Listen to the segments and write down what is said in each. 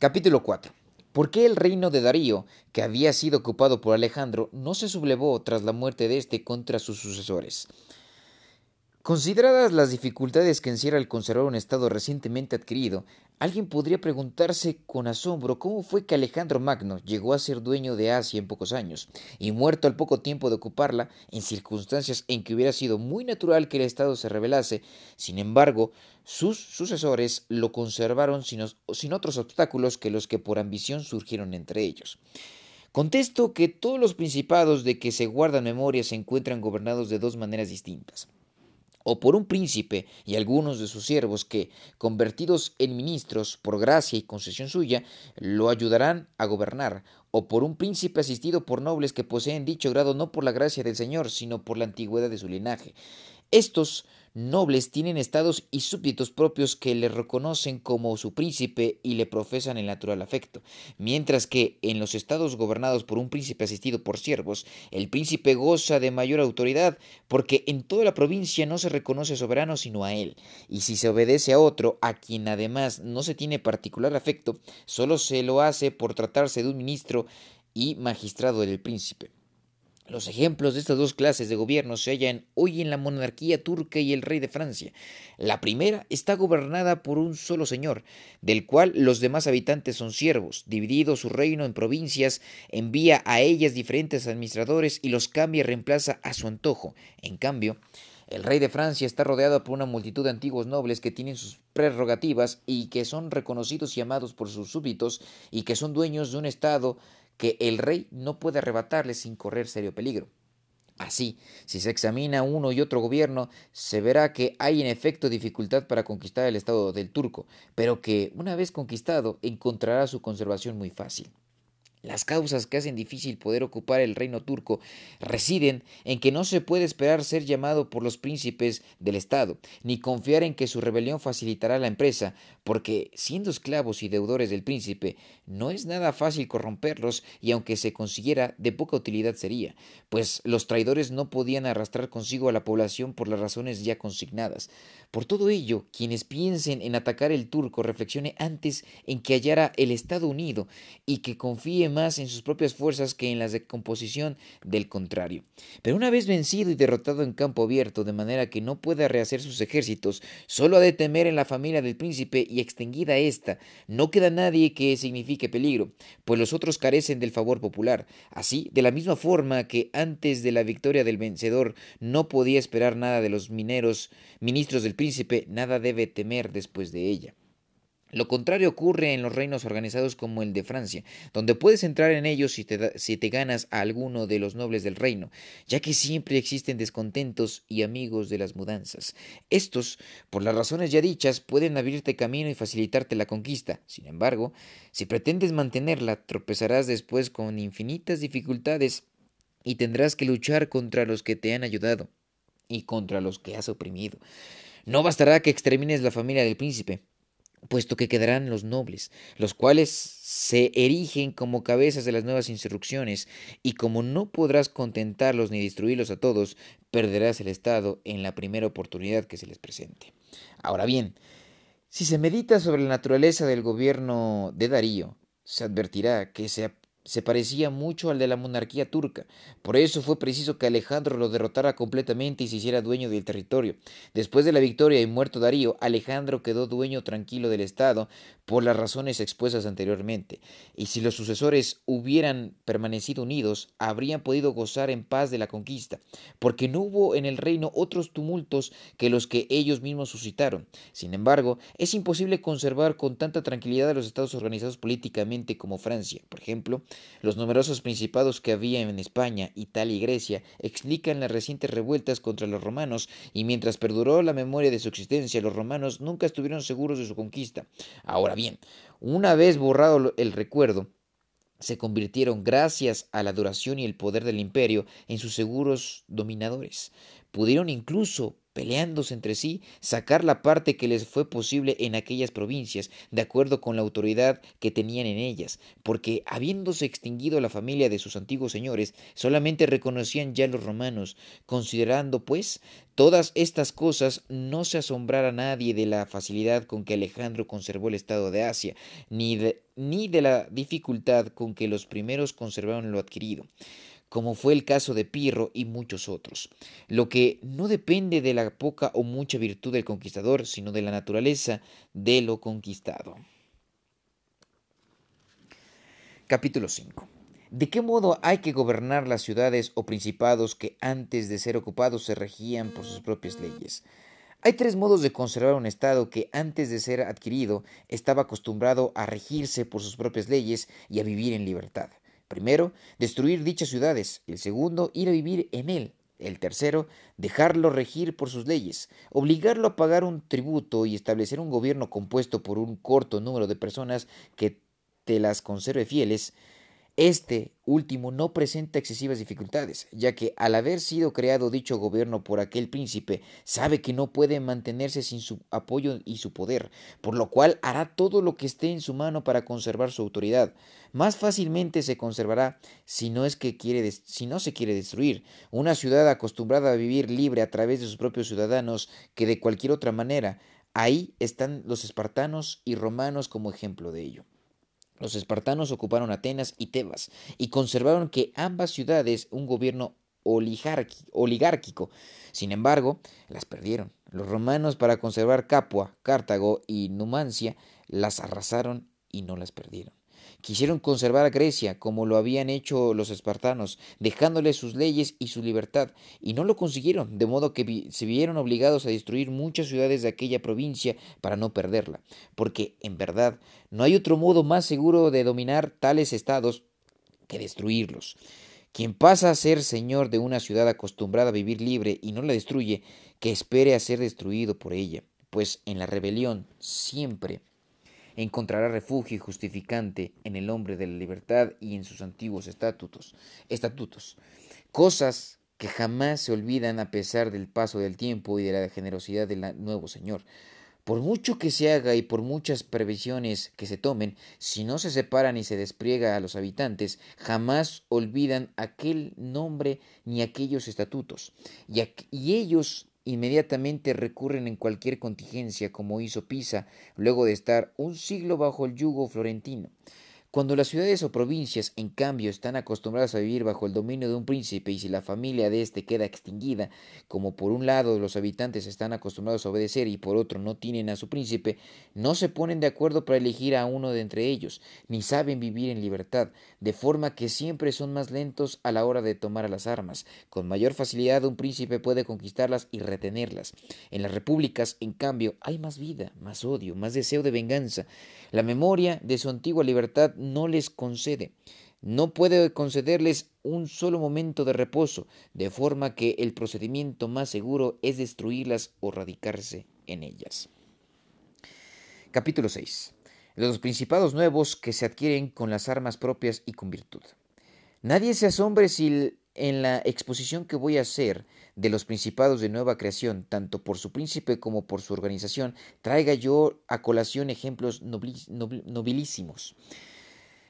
Capítulo 4. ¿Por qué el reino de Darío, que había sido ocupado por Alejandro, no se sublevó tras la muerte de éste contra sus sucesores? Consideradas las dificultades que encierra el conservar un Estado recientemente adquirido, alguien podría preguntarse con asombro cómo fue que Alejandro Magno llegó a ser dueño de Asia en pocos años, y muerto al poco tiempo de ocuparla, en circunstancias en que hubiera sido muy natural que el Estado se rebelase, sin embargo, sus sucesores lo conservaron sin, otros obstáculos que los que por ambición surgieron entre ellos. Contesto que todos los principados de que se guardan memoria se encuentran gobernados de dos maneras distintas o por un príncipe y algunos de sus siervos que, convertidos en ministros por gracia y concesión suya, lo ayudarán a gobernar, o por un príncipe asistido por nobles que poseen dicho grado no por la gracia del Señor, sino por la antigüedad de su linaje. Estos nobles tienen estados y súbditos propios que le reconocen como su príncipe y le profesan el natural afecto, mientras que en los estados gobernados por un príncipe asistido por siervos, el príncipe goza de mayor autoridad, porque en toda la provincia no se reconoce soberano sino a él, y si se obedece a otro, a quien además no se tiene particular afecto, solo se lo hace por tratarse de un ministro y magistrado del príncipe. Los ejemplos de estas dos clases de gobierno se hallan hoy en la monarquía turca y el rey de Francia. La primera está gobernada por un solo señor, del cual los demás habitantes son siervos. Dividido su reino en provincias, envía a ellas diferentes administradores y los cambia y reemplaza a su antojo. En cambio, el rey de Francia está rodeado por una multitud de antiguos nobles que tienen sus prerrogativas y que son reconocidos y amados por sus súbditos y que son dueños de un estado que el rey no puede arrebatarle sin correr serio peligro. Así, si se examina uno y otro gobierno, se verá que hay en efecto dificultad para conquistar el estado del turco, pero que, una vez conquistado, encontrará su conservación muy fácil. Las causas que hacen difícil poder ocupar el reino turco residen en que no se puede esperar ser llamado por los príncipes del Estado, ni confiar en que su rebelión facilitará la empresa, porque, siendo esclavos y deudores del príncipe, no es nada fácil corromperlos y aunque se consiguiera, de poca utilidad sería, pues los traidores no podían arrastrar consigo a la población por las razones ya consignadas. Por todo ello, quienes piensen en atacar el turco reflexione antes en que hallara el Estado unido y que confíe más en sus propias fuerzas que en las de composición del contrario. Pero una vez vencido y derrotado en campo abierto, de manera que no pueda rehacer sus ejércitos, solo ha de temer en la familia del príncipe y extinguida ésta, no queda nadie que signifique peligro, pues los otros carecen del favor popular. Así, de la misma forma que antes de la victoria del vencedor no podía esperar nada de los mineros, ministros del príncipe, nada debe temer después de ella. Lo contrario ocurre en los reinos organizados como el de Francia, donde puedes entrar en ellos si te, ganas a alguno de los nobles del reino, ya que siempre existen descontentos y amigos de las mudanzas. Estos, por las razones ya dichas, pueden abrirte camino y facilitarte la conquista. Sin embargo, si pretendes mantenerla, tropezarás después con infinitas dificultades y tendrás que luchar contra los que te han ayudado y contra los que has oprimido. No bastará que extermines la familia del príncipe, puesto que quedarán los nobles, los cuales se erigen como cabezas de las nuevas insurrecciones, y como no podrás contentarlos ni destruirlos a todos, perderás el Estado en la primera oportunidad que se les presente. Ahora bien, si se medita sobre la naturaleza del gobierno de Darío, se advertirá que se se parecía mucho al de la monarquía turca. Por eso fue preciso que Alejandro lo derrotara completamente y se hiciera dueño del territorio. Después de la victoria y muerto Darío, Alejandro quedó dueño tranquilo del Estado por las razones expuestas anteriormente. Y si los sucesores hubieran permanecido unidos, habrían podido gozar en paz de la conquista, porque no hubo en el reino otros tumultos que los que ellos mismos suscitaron. Sin embargo, es imposible conservar con tanta tranquilidad a los estados organizados políticamente como Francia, por ejemplo, los numerosos principados que había en España, Italia y Grecia explican las recientes revueltas contra los romanos y mientras perduró la memoria de su existencia, los romanos nunca estuvieron seguros de su conquista. Ahora bien, una vez borrado el recuerdo, se convirtieron, gracias a la duración y el poder del imperio, en sus seguros dominadores. Pudieron incluso peleándose entre sí, sacar la parte que les fue posible en aquellas provincias, de acuerdo con la autoridad que tenían en ellas, porque habiéndose extinguido la familia de sus antiguos señores, solamente reconocían ya los romanos, considerando pues todas estas cosas, no se asombrara nadie de la facilidad con que Alejandro conservó el estado de Asia, ni de, ni de la dificultad con que los primeros conservaron lo adquirido como fue el caso de Pirro y muchos otros, lo que no depende de la poca o mucha virtud del conquistador, sino de la naturaleza de lo conquistado. Capítulo 5. ¿De qué modo hay que gobernar las ciudades o principados que antes de ser ocupados se regían por sus propias leyes? Hay tres modos de conservar un Estado que antes de ser adquirido estaba acostumbrado a regirse por sus propias leyes y a vivir en libertad. Primero, destruir dichas ciudades. El segundo, ir a vivir en él. El tercero, dejarlo regir por sus leyes, obligarlo a pagar un tributo y establecer un gobierno compuesto por un corto número de personas que te las conserve fieles. Este último no presenta excesivas dificultades, ya que al haber sido creado dicho gobierno por aquel príncipe, sabe que no puede mantenerse sin su apoyo y su poder, por lo cual hará todo lo que esté en su mano para conservar su autoridad. Más fácilmente se conservará si no es que quiere si no se quiere destruir una ciudad acostumbrada a vivir libre a través de sus propios ciudadanos que de cualquier otra manera. Ahí están los espartanos y romanos como ejemplo de ello. Los espartanos ocuparon Atenas y Tebas y conservaron que ambas ciudades un gobierno oligárquico. Sin embargo, las perdieron. Los romanos para conservar Capua, Cartago y Numancia las arrasaron y no las perdieron. Quisieron conservar a Grecia como lo habían hecho los espartanos, dejándole sus leyes y su libertad, y no lo consiguieron, de modo que se vieron obligados a destruir muchas ciudades de aquella provincia para no perderla, porque en verdad no hay otro modo más seguro de dominar tales estados que destruirlos. Quien pasa a ser señor de una ciudad acostumbrada a vivir libre y no la destruye, que espere a ser destruido por ella, pues en la rebelión siempre encontrará refugio y justificante en el hombre de la libertad y en sus antiguos estatutos, estatutos, cosas que jamás se olvidan a pesar del paso del tiempo y de la generosidad del nuevo Señor. Por mucho que se haga y por muchas previsiones que se tomen, si no se separan y se despliega a los habitantes, jamás olvidan aquel nombre ni aquellos estatutos. Y, y ellos inmediatamente recurren en cualquier contingencia como hizo Pisa luego de estar un siglo bajo el yugo florentino. Cuando las ciudades o provincias, en cambio, están acostumbradas a vivir bajo el dominio de un príncipe y si la familia de éste queda extinguida, como por un lado los habitantes están acostumbrados a obedecer y por otro no tienen a su príncipe, no se ponen de acuerdo para elegir a uno de entre ellos, ni saben vivir en libertad, de forma que siempre son más lentos a la hora de tomar las armas. Con mayor facilidad un príncipe puede conquistarlas y retenerlas. En las repúblicas, en cambio, hay más vida, más odio, más deseo de venganza. La memoria de su antigua libertad no les concede. No puede concederles un solo momento de reposo, de forma que el procedimiento más seguro es destruirlas o radicarse en ellas. Capítulo 6. Los principados nuevos que se adquieren con las armas propias y con virtud. Nadie se asombre si en la exposición que voy a hacer de los principados de nueva creación, tanto por su príncipe como por su organización, traiga yo a colación ejemplos nobilísimos.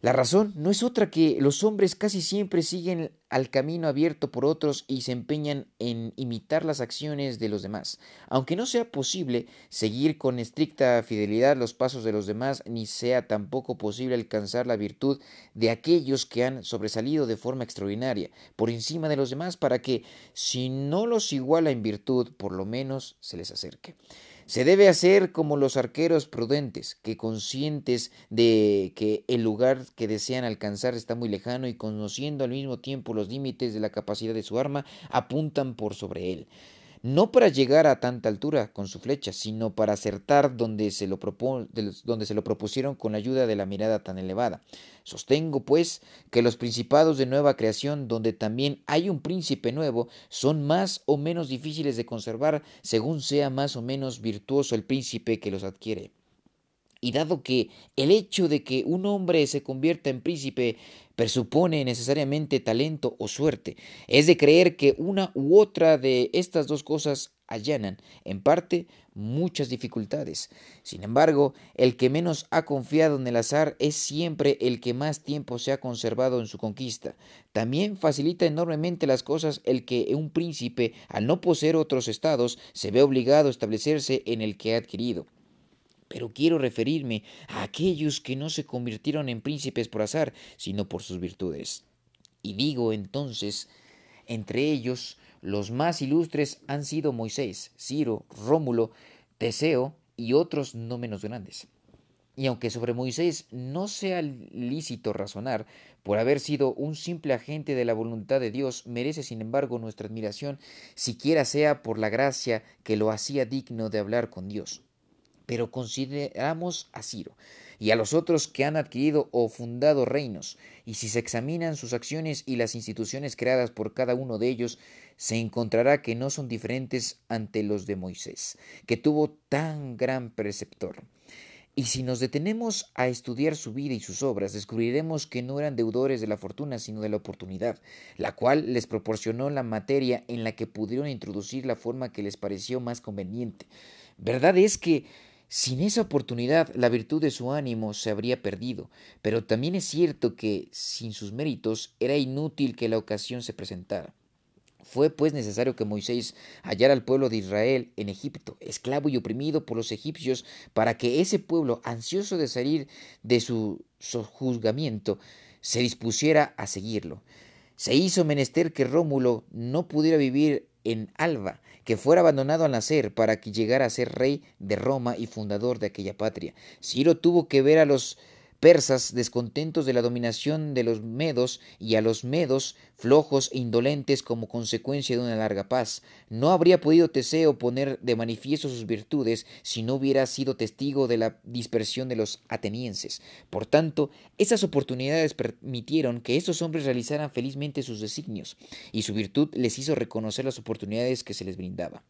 La razón no es otra que los hombres casi siempre siguen al camino abierto por otros y se empeñan en imitar las acciones de los demás. Aunque no sea posible seguir con estricta fidelidad los pasos de los demás, ni sea tampoco posible alcanzar la virtud de aquellos que han sobresalido de forma extraordinaria por encima de los demás para que, si no los iguala en virtud, por lo menos se les acerque. Se debe hacer como los arqueros prudentes, que conscientes de que el lugar que desean alcanzar está muy lejano y conociendo al mismo tiempo los límites de la capacidad de su arma, apuntan por sobre él no para llegar a tanta altura con su flecha, sino para acertar donde se, lo propusieron con la ayuda de la mirada tan elevada. Sostengo, pues, que los principados de nueva creación, donde también hay un príncipe nuevo, son más o menos difíciles de conservar según sea más o menos virtuoso el príncipe que los adquiere. Y dado que el hecho de que un hombre se convierta en príncipe presupone necesariamente talento o suerte, es de creer que una u otra de estas dos cosas allanan, en parte, muchas dificultades. Sin embargo, el que menos ha confiado en el azar es siempre el que más tiempo se ha conservado en su conquista. También facilita enormemente las cosas el que un príncipe, al no poseer otros estados, se ve obligado a establecerse en el que ha adquirido. Pero quiero referirme a aquellos que no se convirtieron en príncipes por azar, sino por sus virtudes. Y digo entonces, entre ellos, los más ilustres han sido Moisés, Ciro, Rómulo, Teseo y otros no menos grandes. Y aunque sobre Moisés no sea lícito razonar, por haber sido un simple agente de la voluntad de Dios, merece sin embargo nuestra admiración, siquiera sea por la gracia que lo hacía digno de hablar con Dios. Pero consideramos a Ciro y a los otros que han adquirido o fundado reinos, y si se examinan sus acciones y las instituciones creadas por cada uno de ellos, se encontrará que no son diferentes ante los de Moisés, que tuvo tan gran preceptor. Y si nos detenemos a estudiar su vida y sus obras, descubriremos que no eran deudores de la fortuna, sino de la oportunidad, la cual les proporcionó la materia en la que pudieron introducir la forma que les pareció más conveniente. Verdad es que sin esa oportunidad, la virtud de su ánimo se habría perdido, pero también es cierto que, sin sus méritos, era inútil que la ocasión se presentara. Fue pues necesario que Moisés hallara al pueblo de Israel en Egipto, esclavo y oprimido por los egipcios, para que ese pueblo, ansioso de salir de su sojuzgamiento, se dispusiera a seguirlo. Se hizo menester que Rómulo no pudiera vivir en Alba, que fuera abandonado al nacer para que llegara a ser rey de Roma y fundador de aquella patria. Ciro tuvo que ver a los persas descontentos de la dominación de los medos y a los medos flojos e indolentes como consecuencia de una larga paz. No habría podido Teseo poner de manifiesto sus virtudes si no hubiera sido testigo de la dispersión de los atenienses. Por tanto, esas oportunidades permitieron que estos hombres realizaran felizmente sus designios, y su virtud les hizo reconocer las oportunidades que se les brindaba.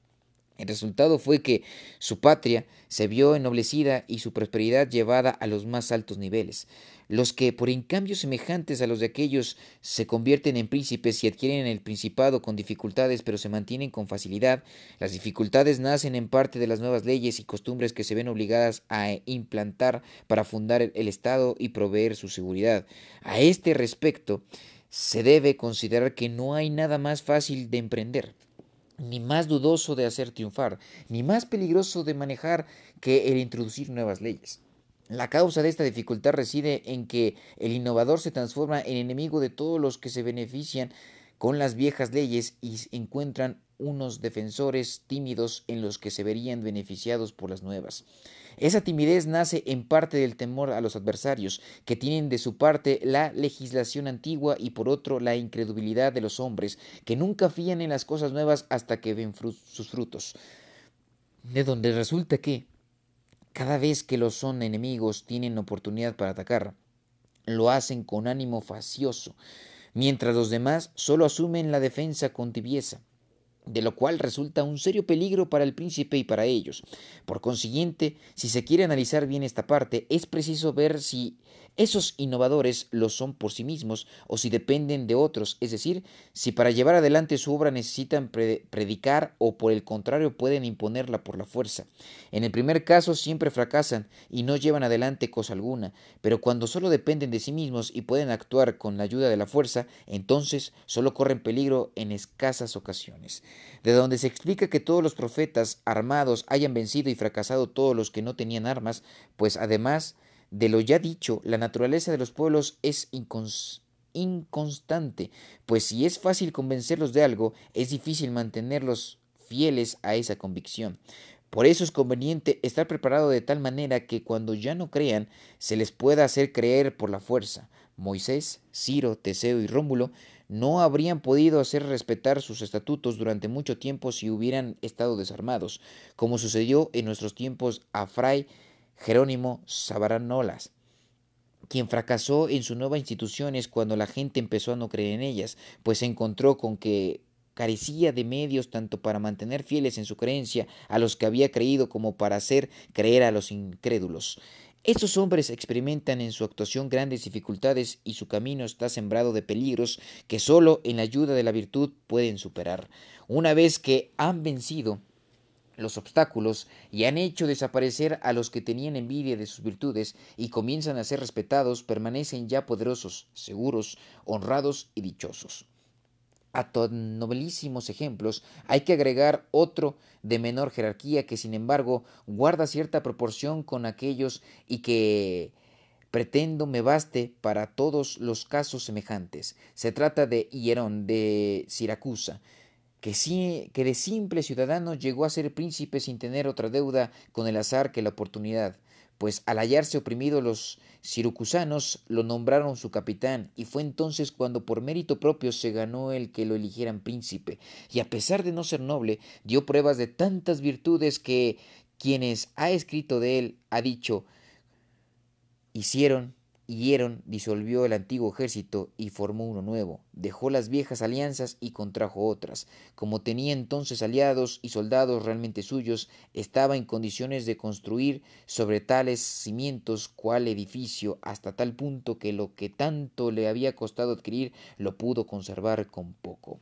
El resultado fue que su patria se vio ennoblecida y su prosperidad llevada a los más altos niveles. Los que, por encambios semejantes a los de aquellos, se convierten en príncipes y adquieren el principado con dificultades, pero se mantienen con facilidad, las dificultades nacen en parte de las nuevas leyes y costumbres que se ven obligadas a implantar para fundar el Estado y proveer su seguridad. A este respecto, se debe considerar que no hay nada más fácil de emprender ni más dudoso de hacer triunfar, ni más peligroso de manejar que el introducir nuevas leyes. La causa de esta dificultad reside en que el innovador se transforma en enemigo de todos los que se benefician con las viejas leyes y encuentran unos defensores tímidos en los que se verían beneficiados por las nuevas. Esa timidez nace en parte del temor a los adversarios, que tienen de su parte la legislación antigua y por otro la incredulidad de los hombres, que nunca fían en las cosas nuevas hasta que ven sus frutos. De donde resulta que, cada vez que los son enemigos tienen oportunidad para atacar, lo hacen con ánimo facioso, mientras los demás solo asumen la defensa con tibieza de lo cual resulta un serio peligro para el príncipe y para ellos. Por consiguiente, si se quiere analizar bien esta parte, es preciso ver si esos innovadores lo son por sí mismos o si dependen de otros, es decir, si para llevar adelante su obra necesitan predicar o por el contrario pueden imponerla por la fuerza. En el primer caso siempre fracasan y no llevan adelante cosa alguna, pero cuando solo dependen de sí mismos y pueden actuar con la ayuda de la fuerza, entonces solo corren peligro en escasas ocasiones. De donde se explica que todos los profetas armados hayan vencido y fracasado todos los que no tenían armas, pues además de lo ya dicho, la naturaleza de los pueblos es inconstante, pues si es fácil convencerlos de algo, es difícil mantenerlos fieles a esa convicción. Por eso es conveniente estar preparado de tal manera que cuando ya no crean, se les pueda hacer creer por la fuerza. Moisés, Ciro, Teseo y Rómulo no habrían podido hacer respetar sus estatutos durante mucho tiempo si hubieran estado desarmados, como sucedió en nuestros tiempos a Fray Jerónimo Sabaranolas, quien fracasó en sus nuevas instituciones cuando la gente empezó a no creer en ellas, pues se encontró con que carecía de medios tanto para mantener fieles en su creencia a los que había creído como para hacer creer a los incrédulos. Estos hombres experimentan en su actuación grandes dificultades y su camino está sembrado de peligros que sólo en la ayuda de la virtud pueden superar. Una vez que han vencido los obstáculos y han hecho desaparecer a los que tenían envidia de sus virtudes y comienzan a ser respetados, permanecen ya poderosos, seguros, honrados y dichosos. A tan novelísimos ejemplos hay que agregar otro de menor jerarquía que sin embargo guarda cierta proporción con aquellos y que pretendo me baste para todos los casos semejantes. Se trata de Hierón de Siracusa, que, que de simple ciudadano llegó a ser príncipe sin tener otra deuda con el azar que la oportunidad, pues al hallarse oprimido los sirucusanos lo nombraron su capitán, y fue entonces cuando por mérito propio se ganó el que lo eligieran príncipe, y a pesar de no ser noble, dio pruebas de tantas virtudes que quienes ha escrito de él ha dicho hicieron Hieron disolvió el antiguo ejército y formó uno nuevo, dejó las viejas alianzas y contrajo otras. Como tenía entonces aliados y soldados realmente suyos, estaba en condiciones de construir sobre tales cimientos cual edificio hasta tal punto que lo que tanto le había costado adquirir lo pudo conservar con poco.